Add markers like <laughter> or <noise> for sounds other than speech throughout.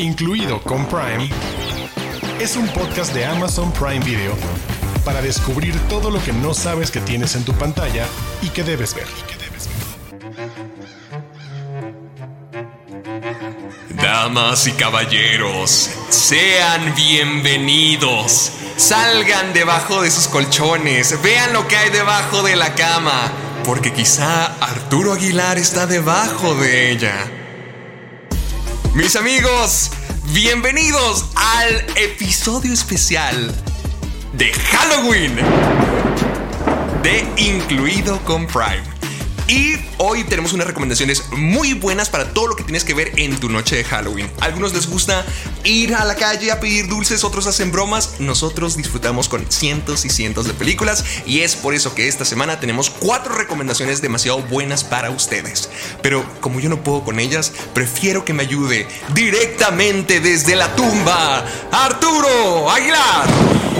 incluido con Prime, es un podcast de Amazon Prime Video para descubrir todo lo que no sabes que tienes en tu pantalla y que debes ver. Damas y caballeros, sean bienvenidos. Salgan debajo de sus colchones, vean lo que hay debajo de la cama, porque quizá Arturo Aguilar está debajo de ella. Mis amigos, bienvenidos al episodio especial de Halloween de Incluido con Prime. Y hoy tenemos unas recomendaciones muy buenas para todo lo que tienes que ver en tu noche de Halloween. A algunos les gusta ir a la calle a pedir dulces, otros hacen bromas. Nosotros disfrutamos con cientos y cientos de películas y es por eso que esta semana tenemos cuatro recomendaciones demasiado buenas para ustedes. Pero como yo no puedo con ellas, prefiero que me ayude directamente desde la tumba, Arturo Aguilar.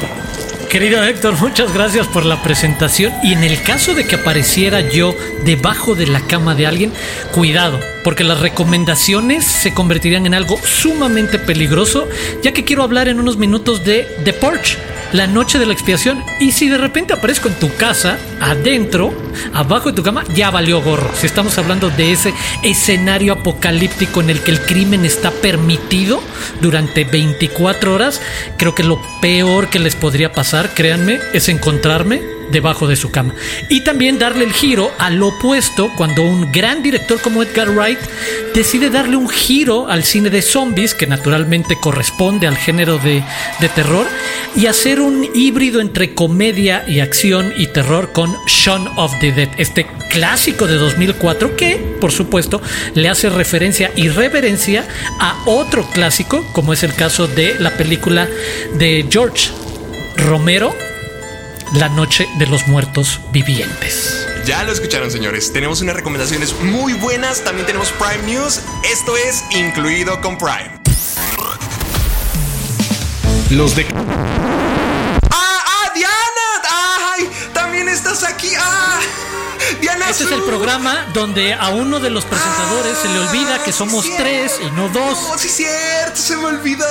Querido Héctor, muchas gracias por la presentación. Y en el caso de que apareciera yo debajo de la cama de alguien, cuidado, porque las recomendaciones se convertirían en algo sumamente peligroso, ya que quiero hablar en unos minutos de The Porch, la noche de la expiación. Y si de repente aparezco en tu casa, adentro, abajo de tu cama, ya valió gorro. Si estamos hablando de ese escenario apocalíptico en el que el crimen está permitido durante 24 horas, creo que lo peor que les podría pasar, créanme, es encontrarme debajo de su cama. Y también darle el giro al opuesto cuando un gran director como Edgar Wright decide darle un giro al cine de zombies, que naturalmente corresponde al género de, de terror, y hacer un híbrido entre comedia y acción y terror con Shaun of the Dead, este clásico de 2004 que, por supuesto, le hace referencia y reverencia a otro clásico, como es el caso de la película de George Romero, La Noche de los Muertos Vivientes. Ya lo escucharon, señores. Tenemos unas recomendaciones muy buenas. También tenemos Prime News. Esto es incluido con Prime. Los de ¡Ah, ah, Diana! ¡Ay! También estás aquí. ¡Ah! Diana Este es el programa donde a uno de los presentadores se le olvida que Ah, somos sí, tres y no dos. No, sí, cierto, se me olvidó.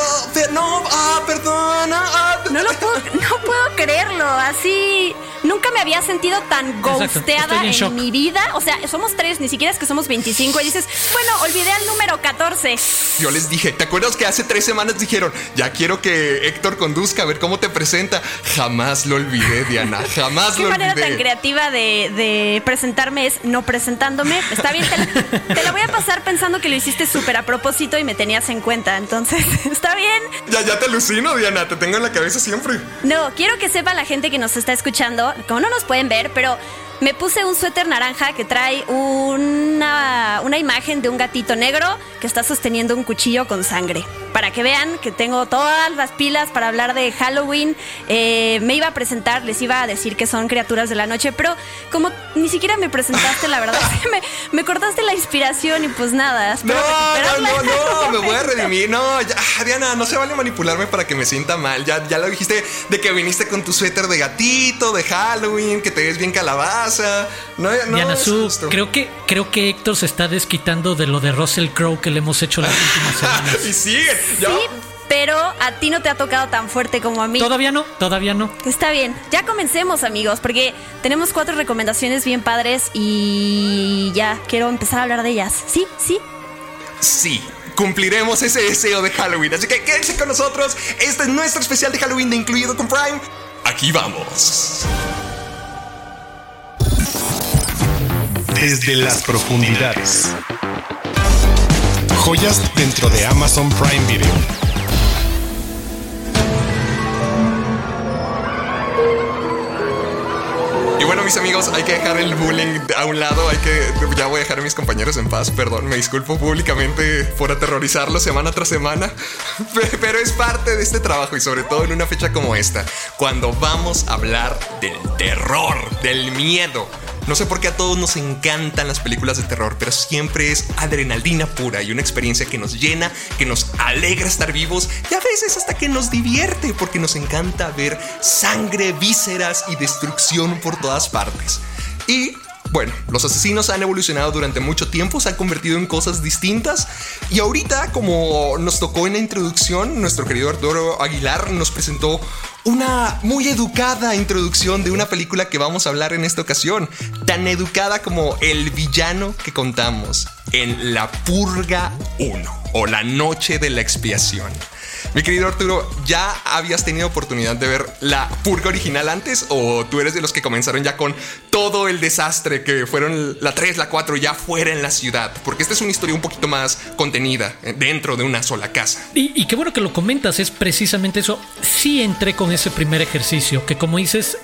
No, ah, perdona. ah, No lo puedo, no puedo creerlo, así. Nunca me había sentido tan ghosteada en en, mi vida. O sea, somos tres, ni siquiera es que somos 25. Y dices, bueno, olvidé al número 14. Yo les dije, ¿te acuerdas que hace tres semanas dijeron, ya quiero que Héctor conduzca, a ver cómo te presenta? Jamás lo olvidé, Diana, jamás Qué lo manera olvidé. tan creativa de, de presentarme es no presentándome. Está bien, te la, <laughs> te la voy a pasar pensando que lo hiciste súper a propósito y me tenías en cuenta. Entonces, <laughs> está bien. Ya, ya te alucino, Diana, te tengo en la cabeza siempre. No, quiero que sepa la gente que nos está escuchando, como no nos pueden ver, pero me puse un suéter naranja que trae una, una imagen de un gatito negro que está sosteniendo un cuchillo con sangre. Para que vean que tengo todas las pilas para hablar de Halloween. Eh, me iba a presentar, les iba a decir que son criaturas de la noche, pero como ni siquiera me presentaste, la verdad, es <laughs> que me, me cortaste la inspiración y pues nada. No, no, no, <laughs> no, me voy a redimir. No, ya, ah, Diana, no se vale manipularme para que me sienta mal. Ya, ya lo dijiste de que viniste con tu suéter de gatito, de Halloween, que te ves bien calabaza. No, no, Diana Su, creo que, creo que Héctor se está desquitando de lo de Russell Crowe que le hemos hecho las últimas <laughs> semanas. y sigue. Sí, pero a ti no te ha tocado tan fuerte como a mí. Todavía no, todavía no. Está bien, ya comencemos amigos, porque tenemos cuatro recomendaciones bien padres y ya quiero empezar a hablar de ellas. Sí, sí. Sí, cumpliremos ese deseo de Halloween. Así que quédense con nosotros. Este es nuestro especial de Halloween de Incluido con Prime. Aquí vamos. desde las profundidades. Dentro de Amazon Prime Video. Y bueno, mis amigos, hay que dejar el bullying a un lado. Hay que. Ya voy a dejar a mis compañeros en paz. Perdón, me disculpo públicamente por aterrorizarlos semana tras semana. <laughs> Pe- Pero es parte de este trabajo y sobre todo en una fecha como esta, cuando vamos a hablar del terror, del miedo. No sé por qué a todos nos encantan las películas de terror, pero siempre es adrenalina pura y una experiencia que nos llena, que nos alegra estar vivos y a veces hasta que nos divierte porque nos encanta ver sangre, vísceras y destrucción por todas partes. Y Bueno, los asesinos han evolucionado durante mucho tiempo, se han convertido en cosas distintas y ahorita, como nos tocó en la introducción, nuestro querido Arturo Aguilar nos presentó una muy educada introducción de una película que vamos a hablar en esta ocasión, tan educada como El villano que contamos en La Purga 1 o La Noche de la Expiación. Mi querido Arturo, ¿ya habías tenido oportunidad de ver la purga original antes o tú eres de los que comenzaron ya con todo el desastre que fueron la 3, la 4 ya fuera en la ciudad? Porque esta es una historia un poquito más contenida eh, dentro de una sola casa. Y, y qué bueno que lo comentas, es precisamente eso. Sí entré con ese primer ejercicio, que como dices,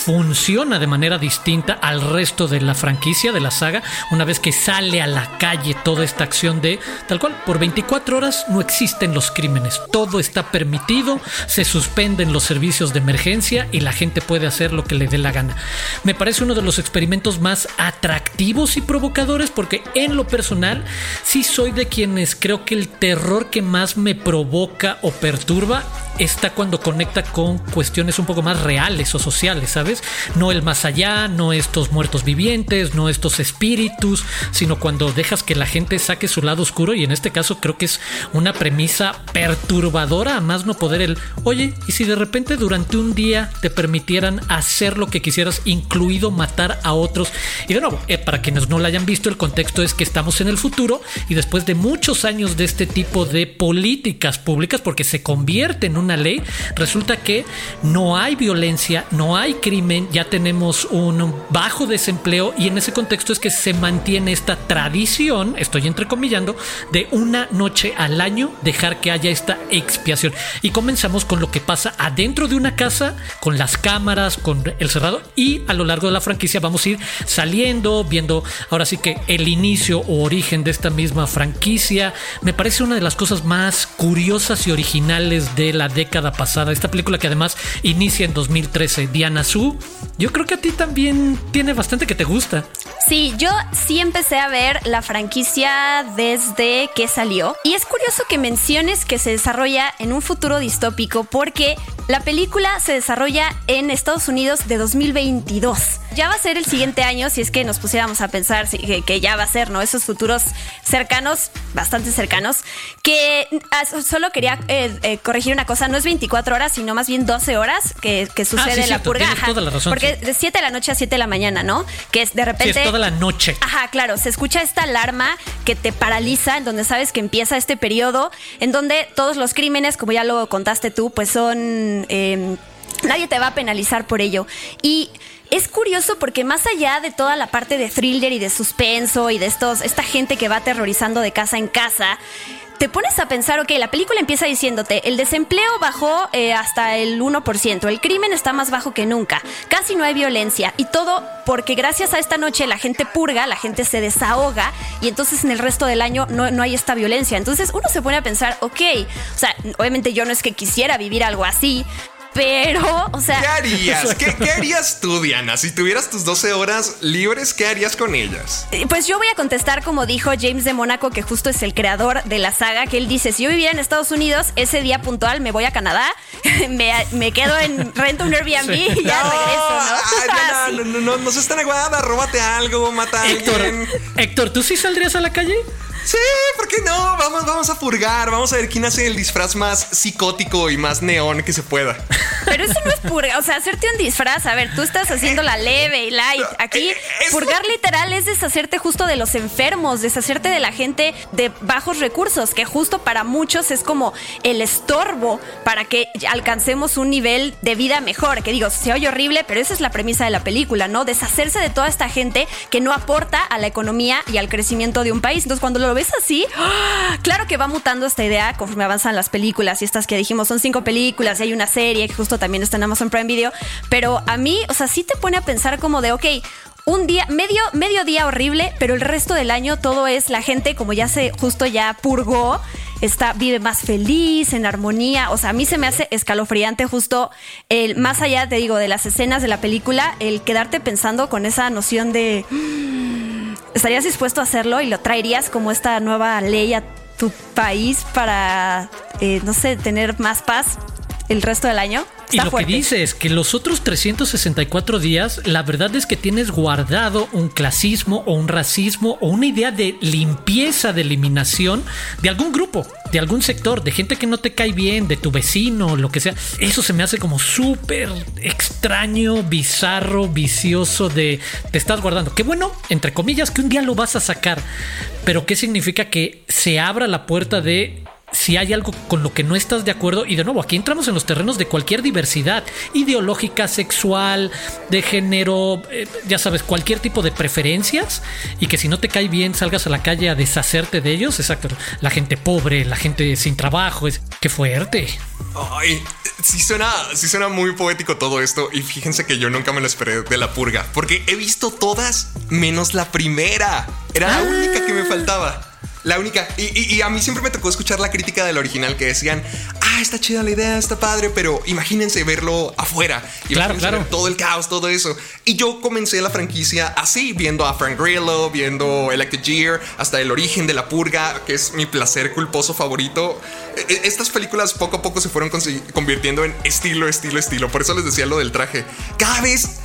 funciona de manera distinta al resto de la franquicia, de la saga, una vez que sale a la calle toda esta acción de tal cual, por 24 horas no existen los crímenes, todo está permitido, se suspenden los servicios de emergencia y la gente puede hacer lo que le dé la gana. Me parece uno de los experimentos más atractivos y provocadores porque en lo personal sí soy de quienes creo que el terror que más me provoca o perturba está cuando conecta con cuestiones un poco más reales o sociales, ¿sabes? No el más allá, no estos muertos vivientes, no estos espíritus, sino cuando dejas que la gente saque su lado oscuro y en este caso creo que es una premisa perturbadora a más no poder el, oye, ¿y si de repente durante un día te permitieran hacer lo que quisieras, incluido matar a otros? Y de nuevo, eh, para quienes no lo hayan visto, el contexto es que estamos en el futuro y después de muchos años de este tipo de políticas públicas, porque se convierte en una ley, resulta que no hay violencia, no hay crimen, ya tenemos un bajo desempleo y en ese contexto es que se mantiene esta tradición, estoy entrecomillando, de una noche al año dejar que haya esta expiación. Y comenzamos con lo que pasa adentro de una casa, con las cámaras, con el cerrado y a lo largo de la franquicia vamos a ir saliendo, viendo ahora sí que el inicio o origen de esta misma franquicia. Me parece una de las cosas más curiosas y originales de la década pasada. Esta película que además inicia en 2013, Diana Su. Yo creo que a ti también tiene bastante que te gusta. Sí, yo sí empecé a ver la franquicia desde que salió. Y es curioso que menciones que se desarrolla en un futuro distópico porque la película se desarrolla en Estados Unidos de 2022. Ya va a ser el siguiente año si es que nos pusiéramos a pensar que, ya va a ser, ¿no? Esos futuros cercanos, bastante cercanos, que ah, solo quería eh, eh, corregir una cosa, no es 24 horas, sino más bien 12 horas que, ah, sucede la purga. porque de 7 de la noche a 7 de la mañana, ¿no? Que es de repente... es toda la noche. Ajá, claro, se escucha esta alarma que te paraliza, en donde sabes que empieza este periodo, en donde todos los crímenes, como ya lo contaste tú, pues son... Nadie te va a penalizar por ello. Y es curioso porque más allá de toda la parte de thriller y de suspenso y de estos, esta gente que va aterrorizando de casa en casa, te pones a pensar, ok, la película empieza diciéndote, el desempleo bajó eh, hasta el 1%, el crimen está más bajo que nunca, casi no hay violencia y todo porque gracias a esta noche la gente purga, la gente se desahoga y entonces en el resto del año no, no hay esta violencia. Entonces uno se pone a pensar, ok, o sea, obviamente yo no es que quisiera vivir algo así, pero, o sea. ¿Qué harías? <laughs> ¿Qué, harías tú, Diana? Si tuvieras tus 12 horas libres, ¿qué harías con ellas? Pues yo voy a contestar como dijo James de Mónaco, que justo es el creador de la saga, que él dice: si yo viviera en Estados Unidos, ese día puntual me voy a Canadá, <laughs> me, quedo en rento un Airbnb y ya regreso, ¿no? <laughs> Ay, no, no, no, no, seas tan aguada, róbate algo, mata a Héctor, alguien. Héctor, ¿tú sí saldrías a la calle? Sí, ¿por qué no? Vamos, vamos a purgar. Vamos a ver quién hace el disfraz más psicótico y más neón que se pueda. Pero eso no es purgar. O sea, hacerte un disfraz. A ver, tú estás haciendo la leve y light. Aquí, eh, purgar literal es deshacerte justo de los enfermos, deshacerte de la gente de bajos recursos, que justo para muchos es como el estorbo para que alcancemos un nivel de vida mejor. Que digo, se oye horrible, pero esa es la premisa de la película, ¿no? Deshacerse de toda esta gente que no aporta a la economía y al crecimiento de un país. Entonces, cuando lo lo ves así, ¡ah! claro que va mutando esta idea conforme avanzan las películas y estas que dijimos son cinco películas y hay una serie que justo también está en Amazon Prime Video, pero a mí, o sea, sí te pone a pensar como de, ok, un día, medio, medio día horrible, pero el resto del año todo es la gente, como ya se justo ya purgó, está, vive más feliz, en armonía. O sea, a mí se me hace escalofriante justo el, más allá, te digo, de las escenas de la película, el quedarte pensando con esa noción de ¿Estarías dispuesto a hacerlo y lo traerías como esta nueva ley a tu país para, eh, no sé, tener más paz el resto del año? Y lo que dice es que los otros 364 días, la verdad es que tienes guardado un clasismo o un racismo o una idea de limpieza, de eliminación de algún grupo, de algún sector, de gente que no te cae bien, de tu vecino, lo que sea. Eso se me hace como súper extraño, bizarro, vicioso de te estás guardando. Qué bueno, entre comillas, que un día lo vas a sacar, pero ¿qué significa que se abra la puerta de si hay algo con lo que no estás de acuerdo, y de nuevo, aquí entramos en los terrenos de cualquier diversidad ideológica, sexual, de género, eh, ya sabes, cualquier tipo de preferencias, y que si no te cae bien salgas a la calle a deshacerte de ellos, exacto, la gente pobre, la gente sin trabajo, es que fuerte. Ay, sí suena, sí suena muy poético todo esto, y fíjense que yo nunca me lo esperé de la purga, porque he visto todas menos la primera, era la única que me faltaba. La única. Y, a mí siempre me tocó escuchar la crítica del original que decían, ah, está chida la idea, está padre, pero imagínense verlo afuera. Claro, claro. todo el caos, todo eso. Y yo comencé la franquicia así, viendo a Frank Grillo, viendo Elected Gear, hasta el origen de la purga, que es mi placer culposo favorito. E, e, estas películas poco a poco se fueron convirtiendo en estilo, estilo, estilo. Por eso les decía lo del traje. Cada vez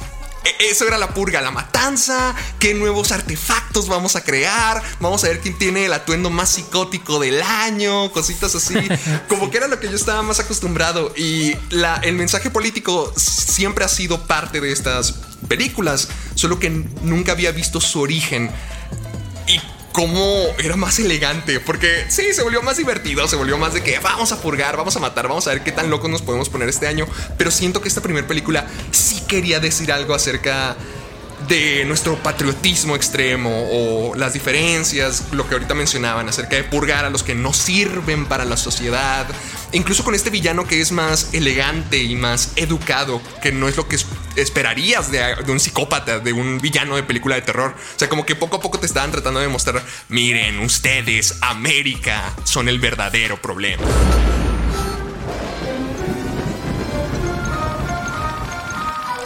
eso era la purga, la matanza, qué nuevos artefactos vamos a crear, vamos a ver quién tiene el atuendo más psicótico del año, cositas así, <laughs> como que era lo que yo estaba más acostumbrado y la, el mensaje político siempre ha sido parte de estas películas, solo que nunca había visto su origen. Cómo era más elegante, porque sí, se volvió más divertido, se volvió más de que vamos a purgar, vamos a matar, vamos a ver qué tan locos nos podemos poner este año, pero siento que esta primera película sí quería decir algo acerca de nuestro patriotismo extremo o las diferencias, lo que ahorita mencionaban acerca de purgar a los que no sirven para la sociedad, incluso con este villano que es más elegante y más educado, que no es lo que esperarías de, un psicópata, de un villano de película de terror. O sea, como que poco a poco te estaban tratando de mostrar, miren, ustedes, América, son el verdadero problema.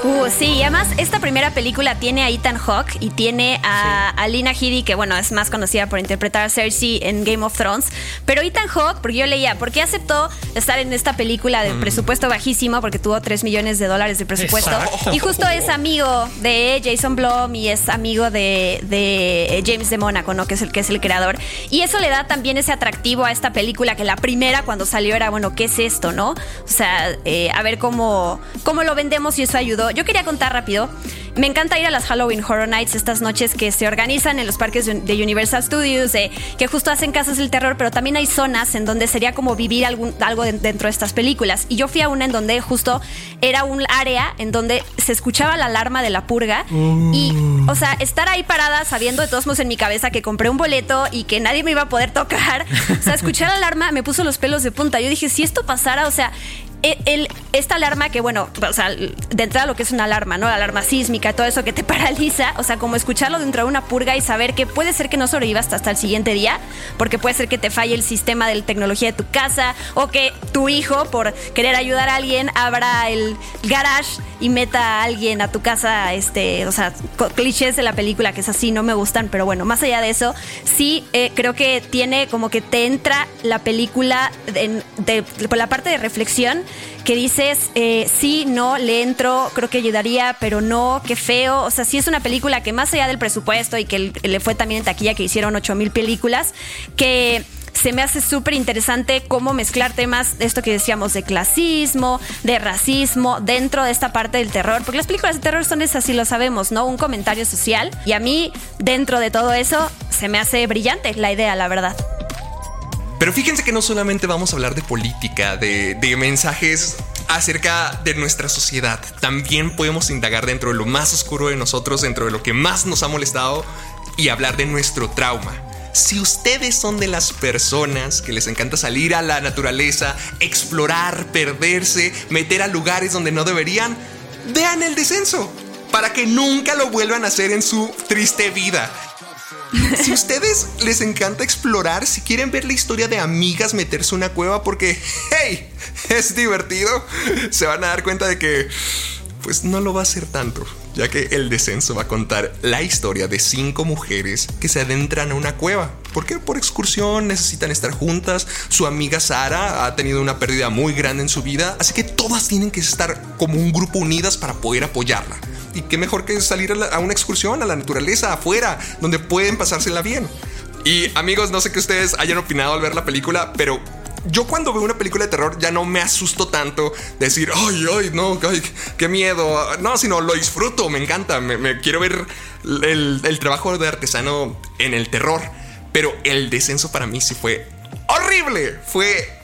Uh, sí, y además esta primera película tiene a Ethan Hawke y tiene a, Lina Headey, que bueno, es más conocida por interpretar a Cersei en Game of Thrones. Pero Ethan Hawke, porque yo leía, ¿por qué aceptó estar en esta película de mm. presupuesto bajísimo? Porque tuvo 3 millones de dólares de presupuesto. Y justo es amigo de Jason Blum y es amigo de, James de Mónaco, ¿no? Que es el que es el creador. Y eso le da también ese atractivo a esta película, que la primera cuando salió era, bueno, ¿qué es esto, no? O sea, eh, a ver cómo, cómo lo vendemos y eso ayudó yo quería contar rápido. Me encanta ir a las Halloween Horror Nights, estas noches que se organizan en los parques de Universal Studios, que justo hacen casas del terror, pero también hay zonas en donde sería como vivir algún, algo dentro de estas películas. Y yo fui a una en donde justo era un área en donde se escuchaba la alarma de la purga. Y, o sea, estar ahí parada sabiendo de todos modos en mi cabeza que compré un boleto y que nadie me iba a poder tocar. O sea, escuchar la alarma me puso los pelos de punta. Yo dije, si esto pasara, o sea, el, esta alarma que, bueno, o sea, de entrada lo que es una alarma, ¿no? La alarma sísmica, todo eso que te <laughs> paraliza, o sea, como escucharlo dentro de una purga y saber que puede ser que no sobrevivas hasta el siguiente día, porque puede ser que te falle el sistema de tecnología de tu casa o que tu hijo, por querer ayudar a alguien, abra el garage y meta a alguien a tu casa, este, o sea, clichés de la película que es así, no me gustan, pero bueno, más allá de eso, sí eh, creo que tiene como que te entra la película por la parte de reflexión que dices, eh, sí, no, le entro, creo que ayudaría, pero no, qué feo. O sea, sí es una película que más allá del presupuesto y que le fue también en taquilla que hicieron 8 mil películas, que se me hace súper interesante cómo mezclar temas esto que decíamos de clasismo, de racismo, dentro de esta parte del terror, porque las películas de terror son esas, sí lo sabemos, ¿no? Un comentario social. Y a mí, dentro de todo eso, se me hace brillante la idea, la verdad. Pero fíjense que no solamente vamos a hablar de política, de, mensajes acerca de nuestra sociedad. También podemos indagar dentro de lo más oscuro de nosotros, dentro de lo que más nos ha molestado y hablar de nuestro trauma. Si ustedes son de las personas que les encanta salir a la naturaleza, explorar, perderse, meter a lugares donde no deberían, vean el descenso para que nunca lo vuelvan a hacer en su triste vida. <laughs> si ustedes les encanta explorar, si quieren ver la historia de amigas meterse una cueva porque, hey, es divertido, se van a dar cuenta de que pues no lo va a ser tanto, ya que el descenso va a contar la historia de cinco mujeres que se adentran a una cueva. Porque por excursión necesitan estar juntas, su amiga Sara ha tenido una pérdida muy grande en su vida, así que todas tienen que estar como un grupo unidas para poder apoyarla. Y qué mejor que salir a, a una excursión a la naturaleza, afuera, donde pueden pasársela bien. Y amigos, no sé qué ustedes hayan opinado al ver la película, pero yo cuando veo una película de terror ya no me asusto tanto decir, ay, ay, no, ay, qué miedo. No, sino lo disfruto, me encanta, me, quiero ver el, el, trabajo de artesano en el terror. Pero el descenso para mí sí fue horrible, fue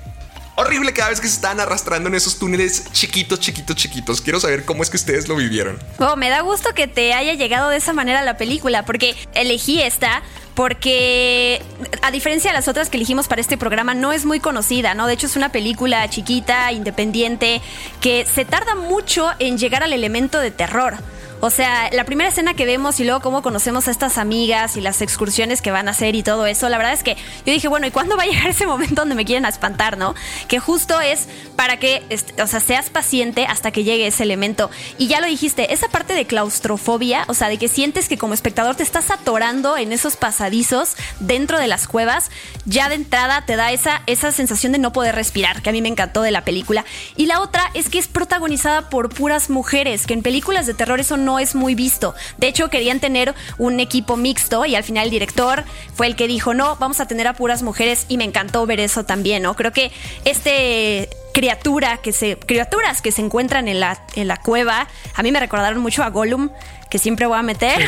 horrible cada vez que se estaban arrastrando en esos túneles chiquitos, chiquitos, chiquitos. Quiero saber cómo es que ustedes lo vivieron. Oh, me da gusto que te haya llegado de esa manera la película, porque elegí esta porque a diferencia de las otras que elegimos para este programa, no es muy conocida, ¿no? De hecho, es una película chiquita, independiente, que se tarda mucho en llegar al elemento de terror. O sea, la primera escena que vemos y luego cómo conocemos a estas amigas y las excursiones que van a hacer y todo eso, la verdad es que yo dije, bueno, ¿y cuándo va a <laughs> llegar ese momento donde me quieren espantar, no? Que justo es para que, o sea, seas paciente hasta que llegue ese elemento. Y ya lo dijiste, esa parte de claustrofobia, o sea, de que sientes que como espectador te estás atorando en esos dentro de las cuevas, ya de entrada te da esa, esa sensación de no poder respirar, que a mí me encantó de la película. Y la otra es que es protagonizada por puras mujeres, que en películas de terror eso no es muy visto. De hecho, querían tener un equipo mixto y al final el director fue el que dijo, no, vamos a tener a puras mujeres y me encantó ver eso también, ¿no? Creo que este criatura que se criaturas que se encuentran en la, en la cueva a mí me recordaron mucho a Gollum que siempre voy a meter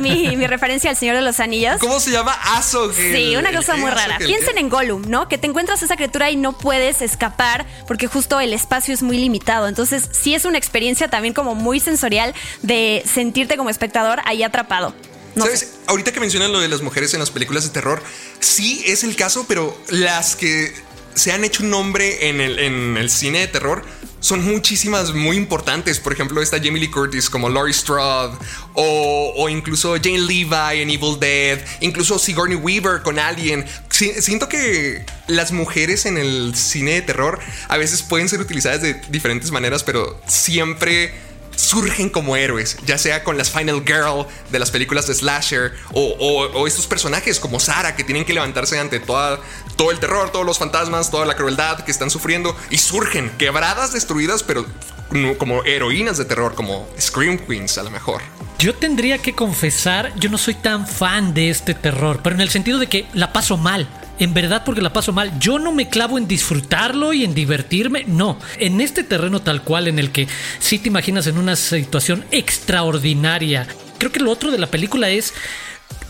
mi, <laughs> mi, referencia al Señor de los Anillos. ¿Cómo se llama? Azog. Sí, una cosa muy rara. Piensen en Gollum, ¿no? Que te encuentras esa criatura y no puedes escapar porque justo el espacio es muy limitado. Entonces, sí es una experiencia también como muy sensorial de sentirte como espectador ahí atrapado. ¿Sabes? Ahorita que mencionan lo de las mujeres en las películas de terror, sí es el caso, pero las que se han hecho un nombre en el, cine de terror son muchísimas muy importantes. Por ejemplo, está Jamie Lee Curtis como Laurie Strode o, o, incluso Jane Levi en Evil Dead, incluso Sigourney Weaver con Alien. siento que las mujeres en el cine de terror a veces pueden ser utilizadas de diferentes maneras, pero siempre surgen como héroes, ya sea con las Final Girl de las películas de Slasher o, estos personajes como Sara que tienen que levantarse ante toda, todo el terror, todos los fantasmas, toda la crueldad que están sufriendo y surgen quebradas, destruidas, pero como heroínas de terror, como Scream Queens a lo mejor. Yo tendría que confesar, yo no soy tan fan de este terror, pero en el sentido de que la paso mal en verdad porque la paso mal. Yo no me clavo en disfrutarlo y en divertirme, no. En este terreno tal cual en el que sí te imaginas en una situación extraordinaria. Creo que lo otro de la película es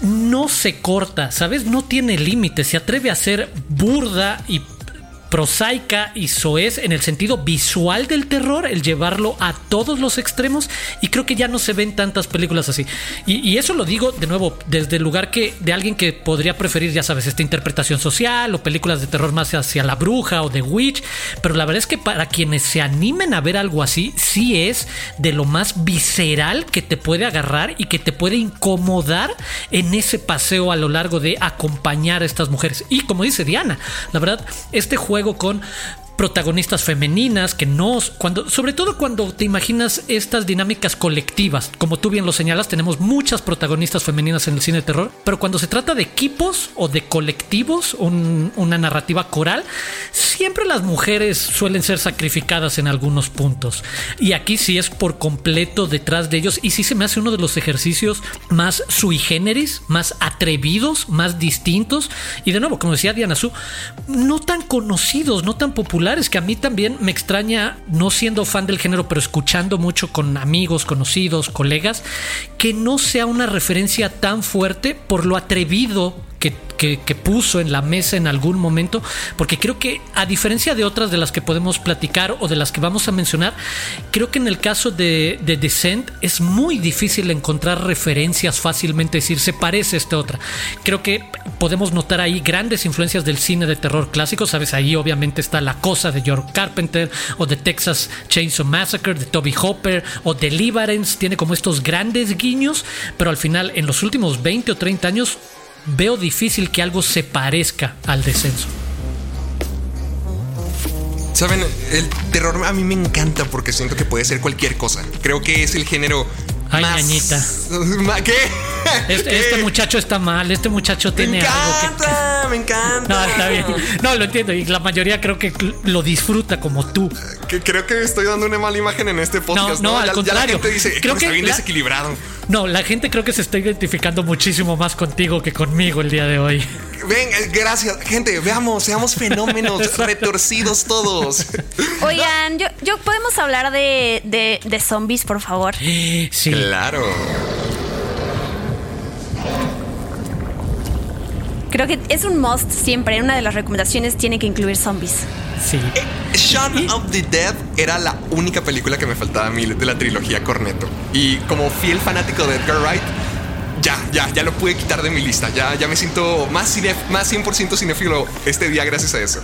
no se corta, ¿sabes? No tiene límites, se atreve a ser burda y prosaica y soez en el sentido visual del terror, el llevarlo a todos los extremos y creo que ya no se ven tantas películas así. Y, eso lo digo de nuevo desde el lugar que de alguien que podría preferir, ya sabes, esta interpretación social o películas de terror más hacia la bruja o de witch, pero la verdad es que para quienes se animen a ver algo así, sí es de lo más visceral que te puede agarrar y que te puede incomodar en ese paseo a lo largo de acompañar a estas mujeres. Y como dice Diana, la verdad, este juego con protagonistas femeninas que no cuando sobre todo cuando te imaginas estas dinámicas colectivas. Como tú bien lo señalas tenemos muchas protagonistas femeninas en el cine de terror pero cuando se trata de equipos o de colectivos una narrativa coral siempre las mujeres suelen ser sacrificadas en algunos puntos. Y aquí sí es por completo detrás de ellos y sí se me hace uno de los ejercicios más sui generis más atrevidos más distintos. Y de nuevo como decía Diana Su no tan conocidos no tan populares es que a mí también me extraña, no siendo fan del género, pero escuchando mucho con amigos, conocidos, colegas, que no sea una referencia tan fuerte por lo atrevido que puso en la mesa en algún momento, porque creo que a diferencia de otras de las que podemos platicar o de las que vamos a mencionar, creo que en el caso de, de Descent es muy difícil encontrar referencias fácilmente, decir, se parece a esta otra. Creo que podemos notar ahí grandes influencias del cine de terror clásico, sabes, ahí obviamente está La Cosa de George Carpenter o de Texas Chainsaw Massacre de Toby Hopper o Deliverance, tiene como estos grandes guiños, pero al final en los últimos 20 o 30 años veo difícil que algo se parezca al descenso. Saben, el terror a mí me encanta porque siento que puede ser cualquier cosa. Creo que es el género Ay, más... ñañita. <laughs> ¿Qué? Este, ¿Qué? este muchacho está mal, este muchacho tiene algo que... me encanta. No, está bien. No, lo entiendo. Y la mayoría creo que lo disfruta como tú. Que creo que estoy dando una mala imagen en este podcast. no, No, al ya, ya contrario. la gente dice, Creo que está bien la- desequilibrado. No, la gente creo que se está identificando muchísimo más contigo que conmigo el día de hoy. Ven, eh, gracias. Gente, veamos, seamos fenómenos <laughs> retorcidos todos. Oigan, yo, yo podemos hablar de, de, de zombies, por favor. Sí. Claro. Creo que es un must siempre. Una de las recomendaciones tiene que incluir zombies. Sí. Shaun of the Dead era la única película que me faltaba a mí de la trilogía Cornetto. Y como fiel fanático de Edgar Wright, ya, ya, ya lo pude quitar de mi lista. Ya, ya me siento más, cine- más 100% cinéfilo este día gracias a eso.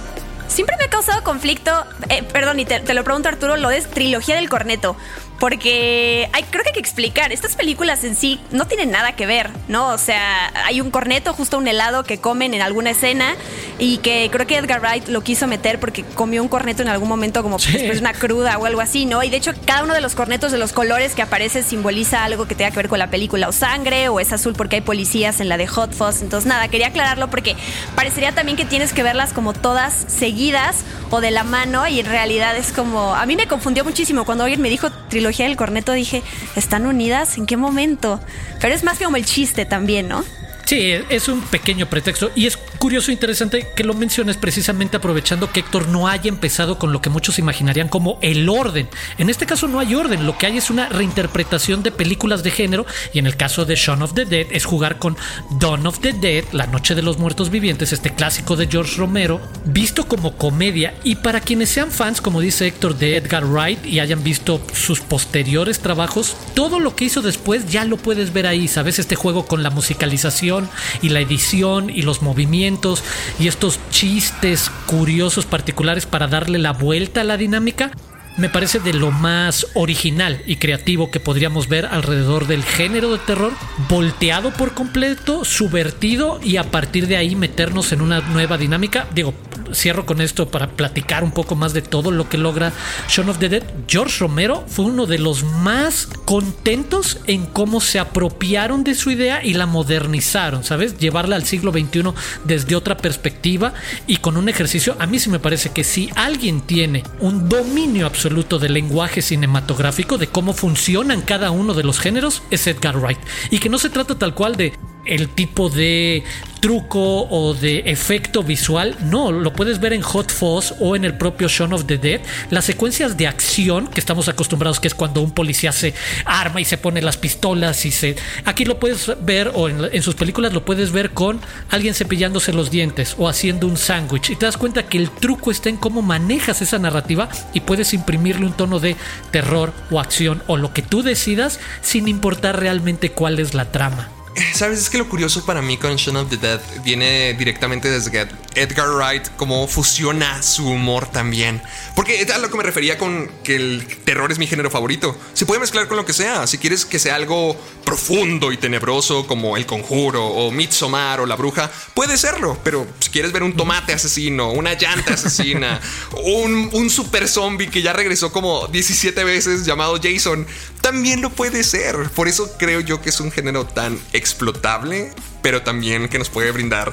Siempre me ha causado conflicto, eh, perdón, y te, te lo pregunto Arturo, lo de trilogía del corneto, porque hay, creo que hay que explicar, estas películas en sí no tienen nada que ver, ¿no? O sea, hay un corneto, justo un helado que comen en alguna escena y que creo que Edgar Wright lo quiso meter porque comió un corneto en algún momento como Sí. después de una cruda o algo así, ¿no? Y de hecho cada uno de los cornetos de los colores que aparece simboliza algo que tenga que ver con la película o sangre o es azul porque hay policías en la de Hot Fuzz. Entonces nada, quería aclararlo porque parecería también que tienes que verlas como todas seguidas o de la mano y en realidad es como, a mí me confundió muchísimo cuando alguien me dijo trilogía del corneto, dije, ¿están unidas? ¿En qué momento? Pero es más como el chiste también, ¿no? Sí, es un pequeño pretexto y es curioso e interesante que lo menciones precisamente aprovechando que Héctor no haya empezado con lo que muchos imaginarían como el orden. En este caso no hay orden, lo que hay es una reinterpretación de películas de género y en el caso de Shaun of the Dead es jugar con Dawn of the Dead, La Noche de los Muertos Vivientes, este clásico de George Romero, visto como comedia y para quienes sean fans, como dice Héctor, de Edgar Wright y hayan visto sus posteriores trabajos, todo lo que hizo después ya lo puedes ver ahí, ¿sabes? Este juego con la musicalización y la edición y los movimientos y estos chistes curiosos particulares para darle la vuelta a la dinámica. Me parece de lo más original y creativo que podríamos ver alrededor del género de terror, volteado por completo, subvertido y a partir de ahí meternos en una nueva dinámica. Digo, cierro con esto para platicar un poco más de todo lo que logra Shaun of the Dead. George Romero fue uno de los más contentos en cómo se apropiaron de su idea y la modernizaron, ¿sabes? Llevarla al siglo XXI desde otra perspectiva y con un ejercicio. A mí sí me parece que si alguien tiene un dominio absoluto del lenguaje cinematográfico, de cómo funcionan cada uno de los géneros, es Edgar Wright. Y que no se trata tal cual de el tipo de truco o de efecto visual. No, lo puedes ver en Hot Fuzz o en el propio Shaun of the Dead. Las secuencias de acción que estamos acostumbrados, que es cuando un policía se arma y se pone las pistolas y se... Aquí lo puedes ver o en, en sus películas lo puedes ver con alguien cepillándose los dientes o haciendo un sándwich. Y te das cuenta que el truco está en cómo manejas esa narrativa y puedes imprimirle un tono de terror o acción o lo que tú decidas sin importar realmente cuál es la trama. Sabes, es que lo curioso para mí con Shaun of the Dead viene directamente desde Edgar Wright, cómo fusiona su humor también. Porque es a lo que me refería con que el terror es mi género favorito. Se puede mezclar con lo que sea. Si quieres que sea algo profundo y tenebroso como El Conjuro o Midsommar o La Bruja, puede serlo. Pero si quieres ver un tomate asesino, una llanta asesina, <laughs> un, super zombie que ya regresó como 17 veces llamado Jason, también lo puede ser. Por eso creo yo que es un género tan explotable, pero también que nos puede brindar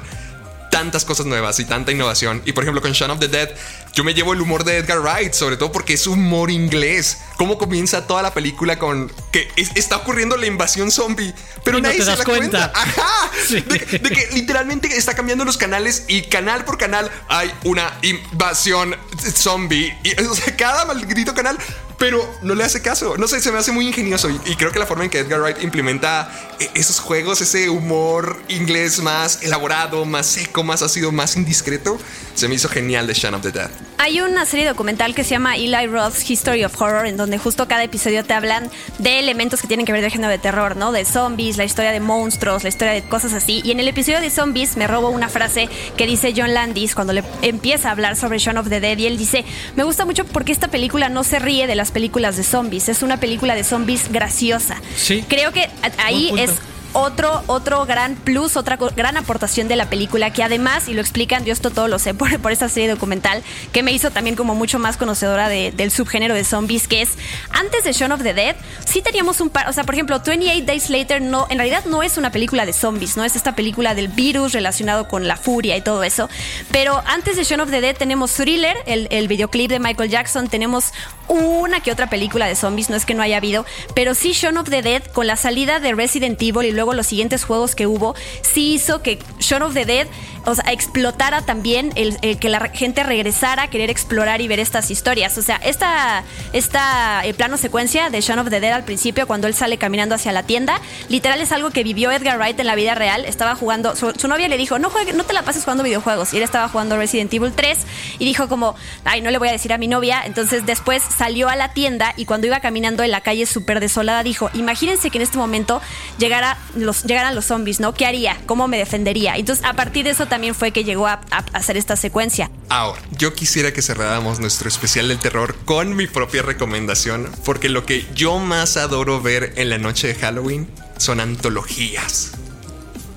tantas cosas nuevas y tanta innovación. Y por ejemplo, con Shaun of the Dead, yo me llevo el humor de Edgar Wright, sobre todo porque es humor inglés. Cómo comienza toda la película con que es- está ocurriendo la invasión zombie, pero no nadie te se das da cuenta. cuenta. Ajá. <laughs> Sí. De, de que literalmente está cambiando los canales y canal por canal hay una invasión zombie. Y, o sea, cada maldito canal, pero no le hace caso. No sé, se me hace muy ingenioso. Y, creo que la forma en que Edgar Wright implementa eh, esos juegos, ese humor inglés más elaborado, más seco, más ácido, más indiscreto, se me hizo genial de Shaun of the Dead. Hay una serie documental que se llama Eli Roth's History of Horror, en donde justo cada episodio te hablan de elementos que tienen que ver del género de terror, ¿no? De zombies, la historia de monstruos, la historia de cosas así. Y en el episodio de zombies me robo una frase que dice John Landis cuando le empieza a hablar sobre Shaun of the Dead y él dice, me gusta mucho porque esta película no se ríe de las películas de zombies, es una película de zombies graciosa. Sí. Creo que ahí es punto. Otro, otro gran plus, otra gran aportación de la película que además, y lo explican, yo esto todo lo sé por, por esta serie documental, que me hizo también como mucho más conocedora del subgénero de zombies, que es antes de Shaun of the Dead, sí teníamos un par, o sea, por ejemplo, 28 Days Later no, en realidad no es una película de zombies, no es esta película del virus relacionado con la furia y todo eso, pero antes de Shaun of the Dead tenemos Thriller, el, el videoclip de Michael Jackson, tenemos una que otra película de zombies, no es que no haya habido, pero sí Shaun of the Dead con la salida de Resident Evil y luego los siguientes juegos que hubo, sí hizo que Shaun of the Dead o sea, explotara también el, que la gente regresara a querer explorar y ver estas historias. O sea, esta, esta el plano secuencia de Shaun of the Dead al principio, cuando él sale caminando hacia la tienda, literal es algo que vivió Edgar Wright en la vida real. Estaba jugando, su, novia le dijo, no, juegue, no te la pases jugando videojuegos. Y él estaba jugando Resident Evil 3 y dijo como, ay, no le voy a decir a mi novia. Entonces después salió a la tienda y cuando iba caminando en la calle súper desolada dijo, imagínense que en este momento llegara los, llegaran los zombies, ¿no? ¿Qué haría? ¿Cómo me defendería? Entonces a partir de eso también fue que llegó a, hacer esta secuencia. Ahora, yo quisiera que cerráramos nuestro especial del terror con mi propia recomendación, porque lo que yo más adoro ver en la noche de Halloween son antologías.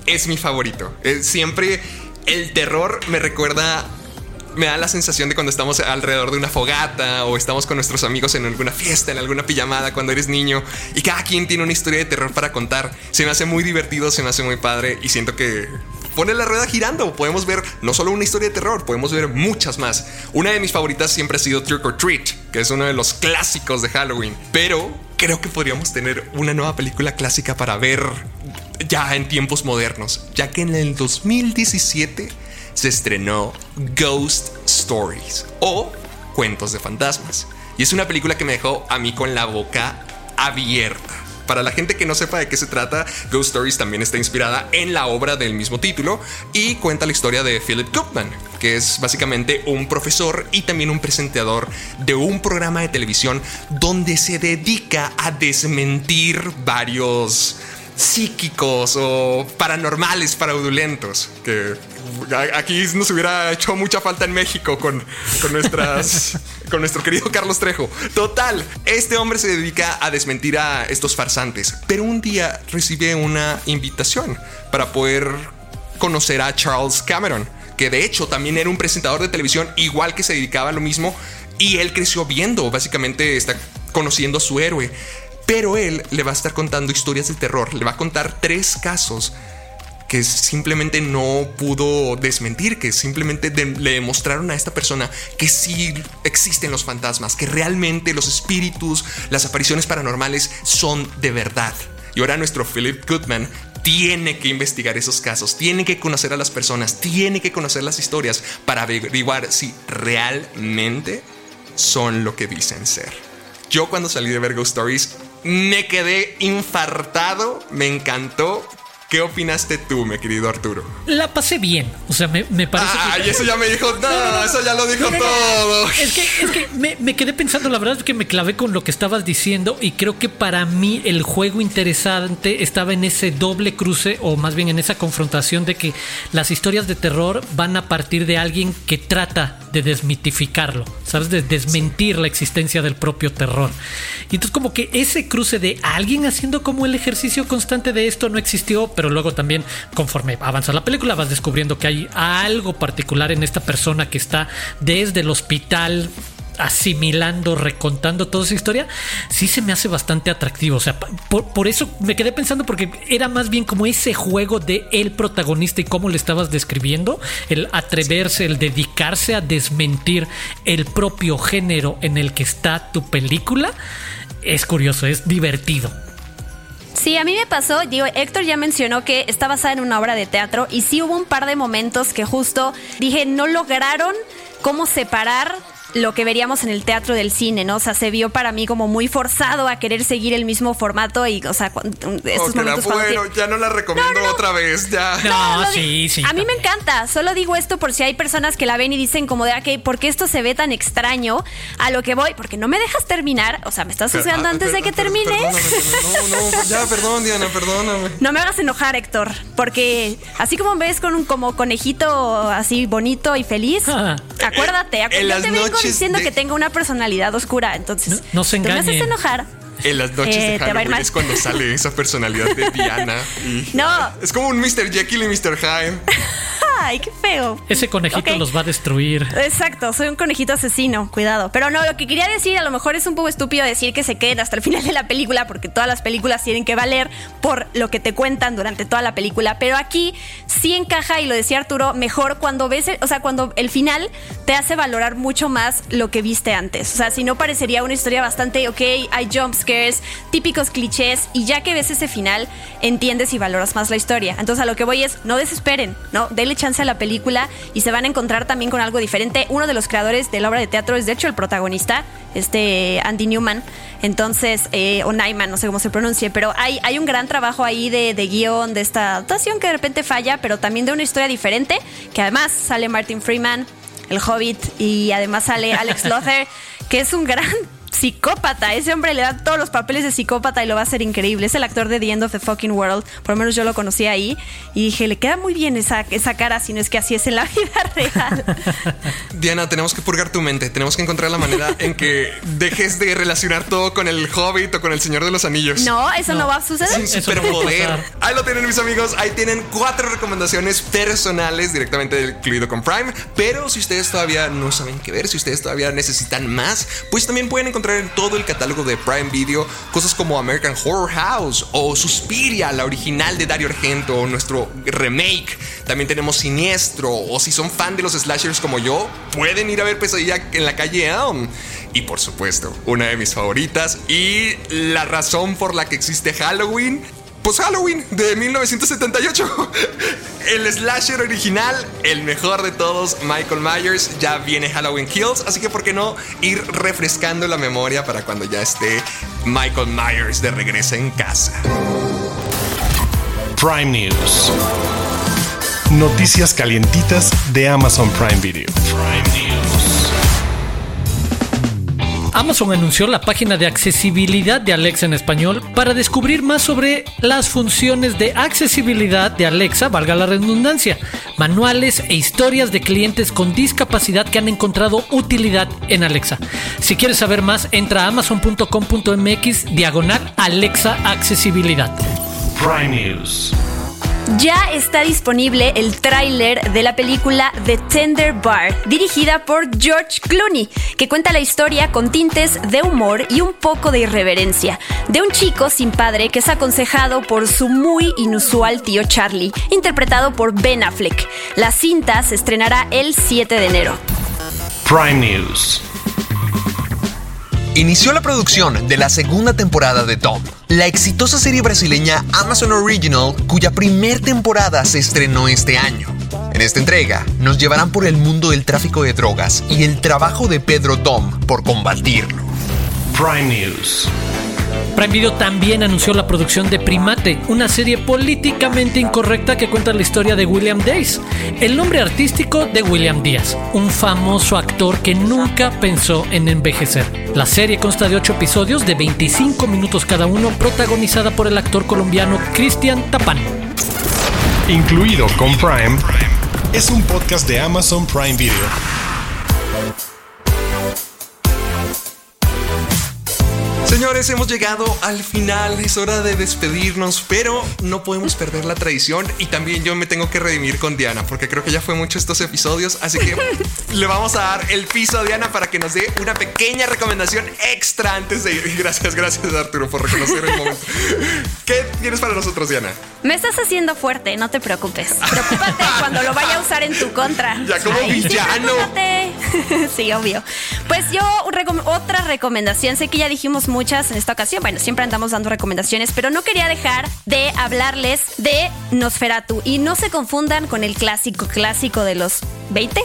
Es mi favorito. Eh, siempre el terror me recuerda me da la sensación de cuando estamos alrededor de una fogata o estamos con nuestros amigos en alguna fiesta, en alguna pijamada cuando eres niño y cada quien tiene una historia de terror para contar. Se me hace muy divertido, se me hace muy padre y siento que pone la rueda girando. Podemos ver no solo una historia de terror, podemos ver muchas más. Una de mis favoritas siempre ha sido Trick or Treat, que es uno de los clásicos de Halloween. Pero creo que podríamos tener una nueva película clásica para ver ya en tiempos modernos, ya que en el 2017 se estrenó Ghost Stories o Cuentos de Fantasmas. Y es una película que me dejó a mí con la boca abierta. Para la gente que no sepa de qué se trata, Ghost Stories también está inspirada en la obra del mismo título y cuenta la historia de Philip Goodman, que es básicamente un profesor y también un presentador de un programa de televisión donde se dedica a desmentir varios psíquicos o paranormales fraudulentos que aquí nos hubiera hecho mucha falta en México con, con nuestras <laughs> con nuestro querido Carlos Trejo. Total, este hombre se dedica a desmentir a estos farsantes, pero un día recibe una invitación para poder conocer a Charles Cameron, que de hecho también era un presentador de televisión igual que se dedicaba a lo mismo y él creció viendo, básicamente está conociendo a su héroe. Pero él le va a estar contando historias de terror, le va a contar tres casos que simplemente no pudo desmentir, que simplemente le demostraron a esta persona que sí existen los fantasmas, que realmente los espíritus, las apariciones paranormales son de verdad. Y ahora nuestro Philip Goodman tiene que investigar esos casos, tiene que conocer a las personas, tiene que conocer las historias para averiguar si realmente son lo que dicen ser. Yo cuando salí de ver Stories me quedé infartado, me encantó. ¿Qué opinaste tú, mi querido Arturo? La pasé bien. O sea, me, parece. Ay, eso ya me dijo. No, eso ya lo dijo todo. Es que, es que me, me, quedé pensando, la verdad es que me clavé con lo que estabas diciendo. Y creo que para mí el juego interesante estaba en ese doble cruce, o más bien en esa confrontación de que las historias de terror van a partir de alguien que trata de desmitificarlo, ¿sabes? De desmentir la existencia del propio terror. Y entonces como que ese cruce de alguien haciendo como el ejercicio constante de esto no existió, pero luego también conforme avanza la película vas descubriendo que hay algo particular en esta persona que está desde el hospital asimilando, recontando toda esa historia, sí se me hace bastante atractivo. O sea, por, eso me quedé pensando porque era más bien como ese juego de el protagonista y cómo le estabas describiendo, el atreverse, el dedicarse a desmentir el propio género en el que está tu película. Es curioso, es divertido. Sí, a mí me pasó, digo, Héctor ya mencionó que está basada en una obra de teatro y sí hubo un par de momentos que justo dije, no lograron cómo separar lo que veríamos en el teatro del cine, ¿no? O sea, se vio para mí como muy forzado a querer seguir el mismo formato y, o sea, estos momentos bueno, ya no la recomiendo otra vez, ya. No, sí, sí. A mí me encanta, solo digo esto por si hay personas que la ven y dicen como de, ok, ¿por qué esto se ve tan extraño? A lo que voy, porque no me dejas terminar, o sea, me estás juzgando ah, antes de que termine. no, no, ya, perdón, Diana, perdóname. No me hagas enojar, Héctor, porque así como ves con un como conejito así bonito y feliz, acuérdate, acuérdate diciendo que tenga una personalidad oscura, entonces no, se engañen. me haces enojar. En las noches Eh, de Halloween es cuando sale esa personalidad de Diana. y- <laughs> No. Es como un Mr. Jekyll y Mr. Hyde. <laughs> Ay, qué feo. Ese conejito Ok. los va a destruir. Exacto, soy un conejito asesino, cuidado. Pero no, lo que quería decir, a lo mejor es un poco estúpido decir que se queden hasta el final de la película, porque todas las películas tienen que valer por lo que te cuentan durante toda la película. Pero aquí sí encaja, y lo decía Arturo, mejor cuando ves, el- o sea, cuando el final te hace valorar mucho más lo que viste antes. O sea, si no parecería una historia bastante, ok, hay jump scares, típicos clichés, y ya que ves ese final, entiendes y valoras más la historia. Entonces a lo que voy es, no desesperen, ¿no? Denle chance a la película y se van a encontrar también con algo diferente. Uno de los creadores de la obra de teatro es de hecho el protagonista, este Andy Newman. Entonces, eh, o Nyman, no sé cómo se pronuncie, pero hay, hay un gran trabajo ahí de, de guion, de esta adaptación que de repente falla, pero también de una historia diferente, que además sale Martin Freeman, el Hobbit, y además sale Alex <laughs> Lothar, que es un gran psicópata. Ese hombre le da todos los papeles de psicópata y lo va a hacer increíble. Es el actor de The End of the Fucking World. Por lo menos yo lo conocí ahí. Y dije, le queda muy bien esa, esa cara, si no es que así es en la <laughs> vida real. <laughs> Diana, tenemos que purgar tu mente. Tenemos que encontrar la manera en que dejes de relacionar todo con el Hobbit o con el Señor de los Anillos. No, eso no, No. va a suceder. Va a superpoder. Ahí lo tienen mis amigos. Ahí tienen cuatro recomendaciones personales directamente incluido con Prime. Pero si ustedes todavía no saben qué ver, si ustedes todavía necesitan más, pues también pueden encontrar en todo el catálogo de Prime Video cosas como American Horror House o Suspiria, la original de Dario Argento, nuestro remake. También tenemos Siniestro. O si son fan de los slashers como yo, pueden ir a ver Pesadilla en la calle Elm. Y por supuesto, una de mis favoritas y la razón por la que existe Halloween pues Halloween de 1978. <laughs> El slasher original, el mejor de todos, Michael Myers. Ya viene Halloween Kills, así que por qué no ir refrescando la memoria para cuando ya esté Michael Myers de regreso en casa. Prime News. Noticias calientitas de Amazon Prime Video. Prime Amazon anunció la página de accesibilidad de Alexa en español para descubrir más sobre las funciones de accesibilidad de Alexa, valga la redundancia, manuales e historias de clientes con discapacidad que han encontrado utilidad en Alexa. Si quieres saber más, entra a amazon.com.mx diagonal Alexa Accesibilidad. Prime News. Ya está disponible el tráiler de la película The Tender Bar, dirigida por George Clooney, que cuenta la historia con tintes de humor y un poco de irreverencia, de un chico sin padre que es aconsejado por su muy inusual tío Charlie, interpretado por Ben Affleck. La cinta se estrenará el 7 de enero. Prime News. Inició la producción de la segunda temporada de Tom, la exitosa serie brasileña Amazon Original, cuya primer temporada se estrenó este año. En esta entrega, nos llevarán por el mundo del tráfico de drogas y el trabajo de Pedro Dom por combatirlo. Prime News. Prime Video también anunció la producción de Primate, una serie políticamente incorrecta que cuenta la historia de William Days, el nombre artístico de William Díaz, un famoso actor que nunca pensó en envejecer. La serie consta de 8 episodios de 25 minutos cada uno, protagonizada por el actor colombiano Cristian Tapán. Incluido con Prime, es un podcast de Amazon Prime Video. Señores, hemos llegado al final, es hora de despedirnos, pero no podemos perder la tradición y también yo me tengo que redimir con Diana, porque creo que ya fue mucho estos episodios, así que <laughs> le vamos a dar el piso a Diana para que nos dé una pequeña recomendación extra antes de ir. Gracias, gracias Arturo por reconocer el momento. <laughs> ¿Qué tienes para nosotros, Diana? Me estás haciendo fuerte, no te preocupes. Preocúpate <laughs> cuando lo vaya a usar en tu contra. Ya como Ay, sí, villano. preocúpate. <laughs> sí, obvio. Pues yo, otra recomendación, sé que ya dijimos muchas en esta ocasión, bueno, siempre andamos dando recomendaciones, pero no quería dejar de hablarles de Nosferatu. Y no se confundan con el clásico clásico de los 20,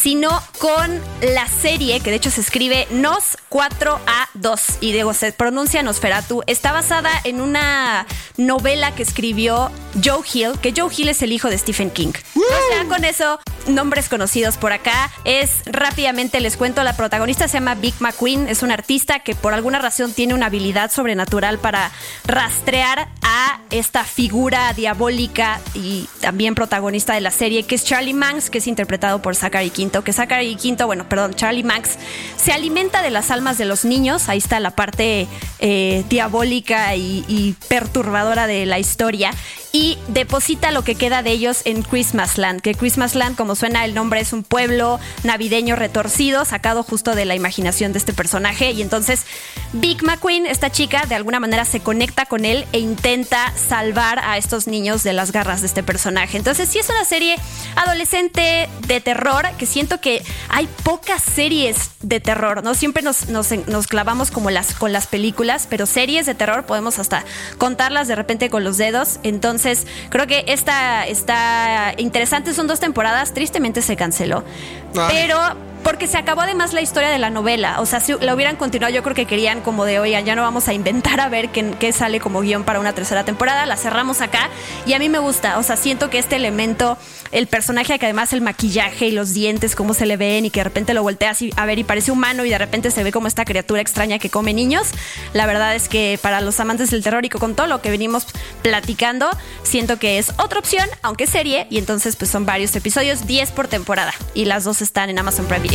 sino con la serie que de hecho se escribe Nos 4A2 y digo, se pronuncia Nosferatu. Está basada en una novela que escribió Joe Hill, que Joe Hill es el hijo de Stephen King. O sea, con eso, nombres conocidos por acá. Es rápidamente les cuento, la protagonista se llama Vic McQueen, es una artista que por alguna razón tiene una habilidad sobrenatural para rastrear a esta figura diabólica y también protagonista de la serie, que es Charlie Manx, que es interpretado por Zachary Quinto. Quinto, que Zachary Quinto, bueno, perdón, Charlie Max, se alimenta de las almas de los niños. Ahí está la parte eh, diabólica y, perturbadora de la historia y deposita lo que queda de ellos en Christmasland, que Christmasland, como suena el nombre, es un pueblo navideño retorcido, sacado justo de la imaginación de este personaje. Y entonces Big McQueen, esta chica, de alguna manera se conecta con él e intenta salvar a estos niños de las garras de este personaje. Entonces sí es una serie adolescente de terror, que siento que hay pocas series de terror, ¿no? Siempre nos, nos, nos clavamos como las, con las películas, pero series de terror podemos hasta contarlas de repente con los dedos. Entonces, entonces, creo que esta está interesante. Son dos temporadas. Tristemente se canceló. Pero porque se acabó además la historia de la novela. O sea, si la hubieran continuado, yo creo que querían como de, oigan, ya no vamos a inventar a ver qué, qué, sale como guion para una tercera temporada. La cerramos acá y a mí me gusta. O sea, siento que este elemento, el personaje que además el maquillaje y los dientes, cómo se le ven y que de repente lo volteas a ver y parece humano y de repente se ve como esta criatura extraña que come niños. La verdad es que para los amantes del terror y con todo lo que venimos platicando, siento que es otra opción, aunque serie. Y entonces pues son varios episodios, 10 por temporada. Y las dos están en Amazon Prime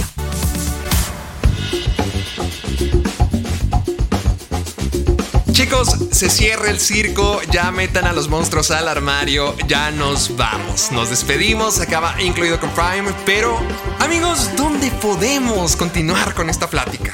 Chicos, se cierra el circo, ya metan a los monstruos al armario, ya nos vamos. Nos despedimos, acaba incluido con Prime, pero amigos, ¿dónde podemos continuar con esta plática?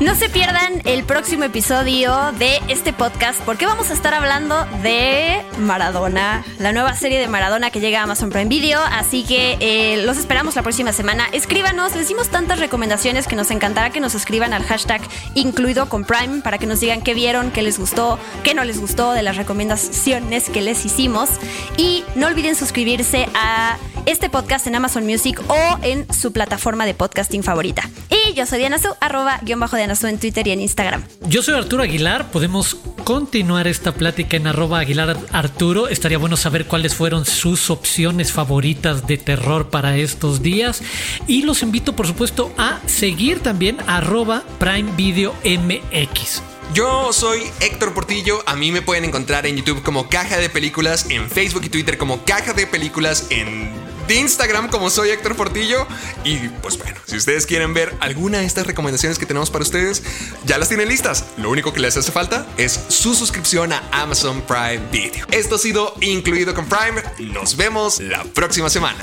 No se pierdan el próximo episodio de este podcast porque vamos a estar hablando de Maradona, la nueva serie de Maradona que llega a Amazon Prime Video. Así que eh, los esperamos la próxima semana. Escríbanos, les dimos tantas recomendaciones que nos encantará que nos escriban al hashtag incluido con Prime para que nos digan qué vieron, qué les gustó, qué no les gustó de las recomendaciones que les hicimos. Y no olviden suscribirse a este podcast en Amazon Music o en su plataforma de podcasting favorita. Y yo soy Diana Su, arroba guion bajo Diana En Twitter y en Instagram. Yo soy Arturo Aguilar. Podemos continuar esta plática en arroba Aguilar Arturo. Estaría bueno saber cuáles fueron sus opciones favoritas de terror para estos días. Y los invito, por supuesto, a seguir también arroba Prime Video MX. Yo soy Héctor Portillo, a mí me pueden encontrar en YouTube como Caja de Películas, en Facebook y Twitter como Caja de Películas, en Instagram como soy Héctor Portillo. Y pues bueno, si ustedes quieren ver alguna de estas recomendaciones que tenemos para ustedes, ya las tienen listas. Lo único que les hace falta es su suscripción a Amazon Prime Video. Esto ha sido incluido con Prime. Nos vemos la próxima semana.